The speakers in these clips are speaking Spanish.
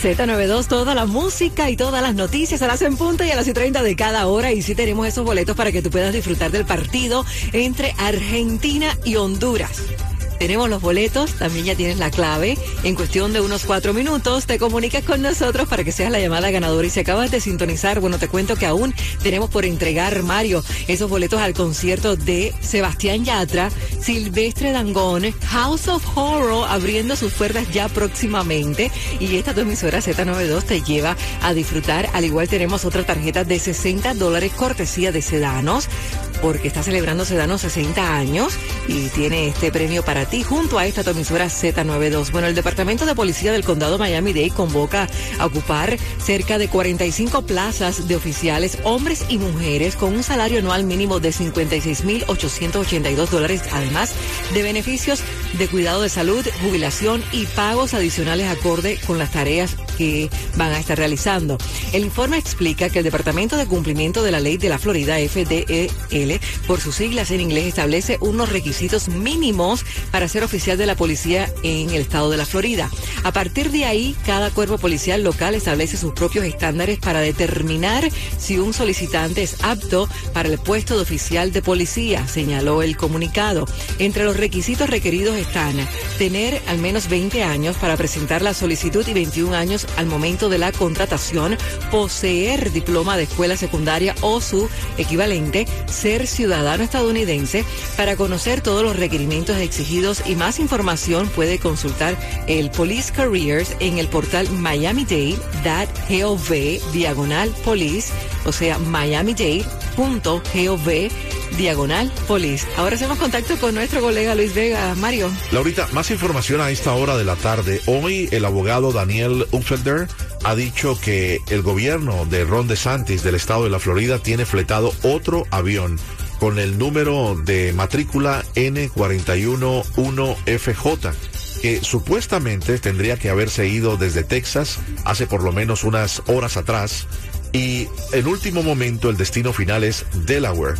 Z92, toda la música y todas las noticias a las en punta y a las y 30 de cada hora. Y sí tenemos esos boletos para que tú puedas disfrutar del partido entre Argentina y Honduras. Tenemos los boletos, también ya tienes la clave. En cuestión de unos cuatro minutos te comunicas con nosotros para que seas la llamada ganadora. Y si acabas de sintonizar, bueno, te cuento que aún tenemos por entregar, Mario, esos boletos al concierto de Sebastián Yatra, Silvestre Dangón, House of Horror, abriendo sus puertas ya próximamente. Y esta tu emisora Z92 te lleva a disfrutar. Al igual tenemos otra tarjeta de 60 dólares cortesía de Sedanos porque está celebrando Sedano 60 años y tiene este premio para ti junto a esta tu emisora Z92. Bueno, el Departamento de Policía del Condado Miami-Dade convoca a ocupar cerca de 45 plazas de oficiales, hombres y mujeres, con un salario anual mínimo de 56.882 dólares, además de beneficios de cuidado de salud, jubilación y pagos adicionales acorde con las tareas que van a estar realizando. El informe explica que el Departamento de Cumplimiento de la Ley de la Florida, FDEL, por sus siglas en inglés, establece unos requisitos mínimos para ser oficial de la policía en el estado de la Florida. A partir de ahí, cada cuerpo policial local establece sus propios estándares para determinar si un solicitante es apto para el puesto de oficial de policía, señaló el comunicado. Entre los requisitos requeridos están tener al menos 20 años para presentar la solicitud y 21 años al momento de la contratación, poseer diploma de escuela secundaria o su equivalente, ser ciudadano estadounidense. Para conocer todos los requerimientos exigidos y más información puede consultar el Police Careers en el portal miamidade.gov diagonal police, o sea, miamidade.gov diagonal police. Ahora hacemos contacto con nuestro colega Luis Vega. Mario. Laurita, más información a esta hora de la tarde. Hoy el abogado Daniel Umfelder ha dicho que el gobierno de Ron DeSantis del estado de la Florida tiene fletado otro avión con el número de matrícula N411FJ que supuestamente tendría que haberse ido desde Texas hace por lo menos unas horas atrás y en último momento el destino final es Delaware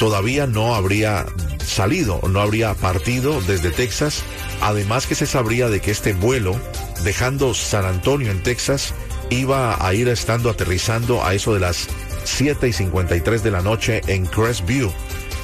todavía no habría salido, no habría partido desde Texas. Además que se sabría de que este vuelo, dejando San Antonio en Texas, iba a ir estando aterrizando a eso de las 7 y 53 de la noche en Crestview.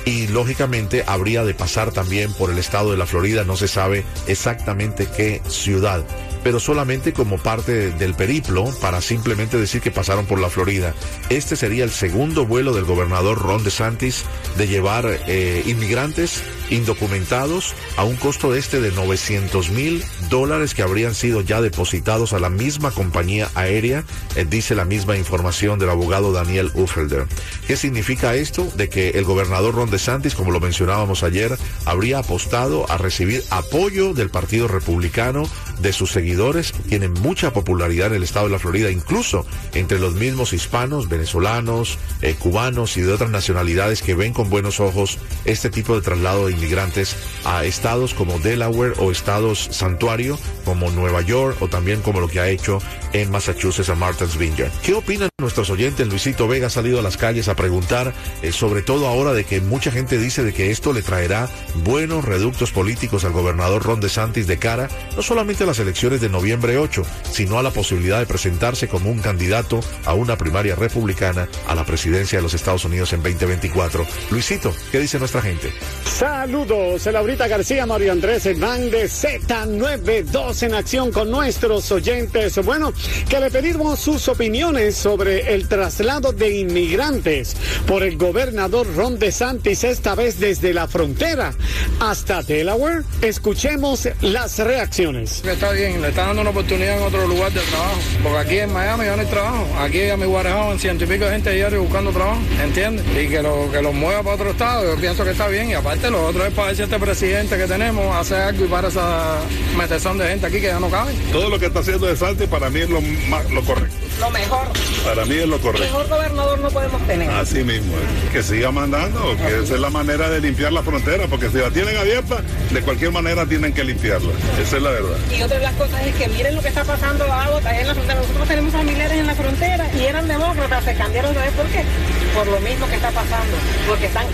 Y lógicamente habría de pasar también por el estado de la Florida, no se sabe exactamente qué ciudad pero solamente como parte del periplo para simplemente decir que pasaron por la Florida. Este sería el segundo vuelo del gobernador Ron DeSantis de llevar eh, inmigrantes indocumentados a un costo este de 900 mil dólares que habrían sido ya depositados a la misma compañía aérea, eh, dice la misma información del abogado Daniel Uffelder. ¿Qué significa esto? De que el gobernador Ron DeSantis, como lo mencionábamos ayer, habría apostado a recibir apoyo del Partido Republicano de sus seguidores, tienen mucha popularidad en el estado de la Florida, incluso entre los mismos hispanos, venezolanos, eh, cubanos y de otras nacionalidades que ven con buenos ojos este tipo de traslado de inmigrantes a estados como Delaware o estados santuario como Nueva York o también como lo que ha hecho en Massachusetts a Martha's Vineyard. ¿Qué opinan nuestros oyentes? Luisito Vega ha salido a las calles a preguntar, eh, sobre todo ahora de que mucha gente dice de que esto le traerá buenos reductos políticos al gobernador Ron DeSantis de cara no solamente las elecciones de noviembre 8, sino a la posibilidad de presentarse como un candidato a una primaria republicana a la presidencia de los Estados Unidos en 2024. Luisito, ¿qué dice nuestra gente? Saludos, Laurita García, Mario Andrés Hernández, Z92 en acción con nuestros oyentes. Bueno, que le pedimos sus opiniones sobre el traslado de inmigrantes por el gobernador Ron DeSantis, esta vez desde la frontera hasta Delaware. Escuchemos las reacciones. Está bien, le está dando una oportunidad en otro lugar de trabajo, porque aquí en Miami ya no hay trabajo. Aquí a mi guarejado en ciento y pico de gente diario buscando trabajo, ¿entiendes? Y que lo que los mueva para otro estado, yo pienso que está bien. Y aparte, lo otro es para si este presidente que tenemos hace algo y para esa metezón de gente aquí que ya no cabe. Todo lo que está haciendo de Santi para mí es lo, más, lo correcto. lo mejor. Para mí es lo correcto. Mejor gobernador no podemos tener. Así mismo, eh. que siga mandando, que esa es la manera de limpiar la frontera, porque si la tienen abierta, de cualquier manera tienen que limpiarla. Esa es la verdad. Y otra de las cosas es que miren lo que está pasando ahora en la frontera. Nosotros tenemos familiares en la frontera y eran demócratas, se cambiaron, ¿sabes por qué? Por lo mismo que está pasando, porque están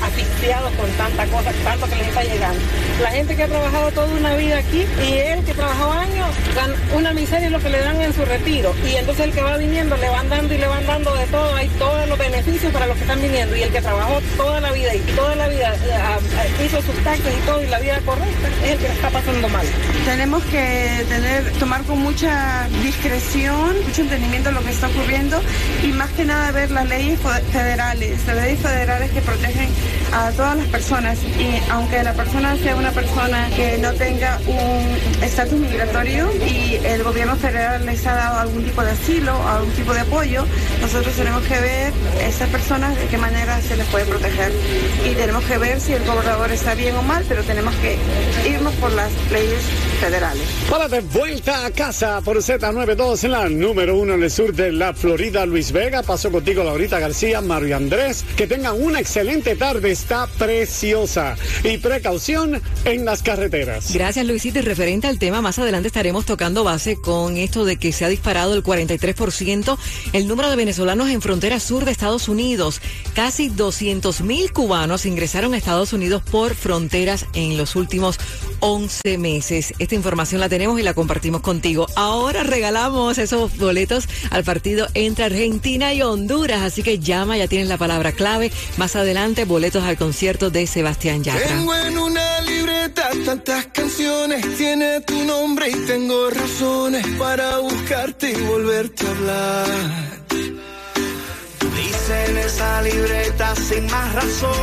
asfixiados con tanta cosa, tanto que les está llegando. La gente que ha trabajado toda una vida aquí y él que trabajó años, gana una miseria lo que le dan en su retiro. Y entonces el que va viniendo le van dando y le van dando de todo, hay todos los beneficios para los que están viniendo. Y el que trabajó toda la vida y toda la vida eh, hizo sus taxes y todo y la vida correcta, es el que está pasando mal. Tenemos que tener, tomar con mucha discreción, mucho entendimiento lo que está ocurriendo y más que nada ver las leyes federales, las leyes federales que protegen a todas las personas y aunque la persona sea una persona que no tenga un estatus migratorio y el gobierno federal les ha dado algún tipo de asilo, algún tipo de apoyo, nosotros tenemos que ver a esas personas de qué manera se les puede proteger y tenemos que ver si el gobernador está bien o mal, pero tenemos que irnos por las leyes federales. Para de vuelta a casa por Z92 en la número uno en el sur de la Florida, Luis Vega. Pasó contigo Laurita García, Mario Andrés. Que tengan una excelente tarde, está preciosa. Y precaución en las carreteras. Gracias Luisito. Y referente al tema, más adelante estaremos tocando base con esto de que se ha disparado el 43% el número de venezolanos en frontera sur de Estados Unidos. Casi 200 mil cubanos ingresaron a Estados Unidos por fronteras en los últimos 11 meses. Esta información la tenemos y la compartimos contigo. Ahora regalamos esos boletos al partido entre Argentina y Honduras, así que llama, ya tienes la palabra clave. Más adelante, boletos al concierto de Sebastián Yatra. Tengo en una libreta tantas canciones, tiene tu nombre y tengo razones para buscarte y volverte a hablar. Dice en esa libreta sin más razón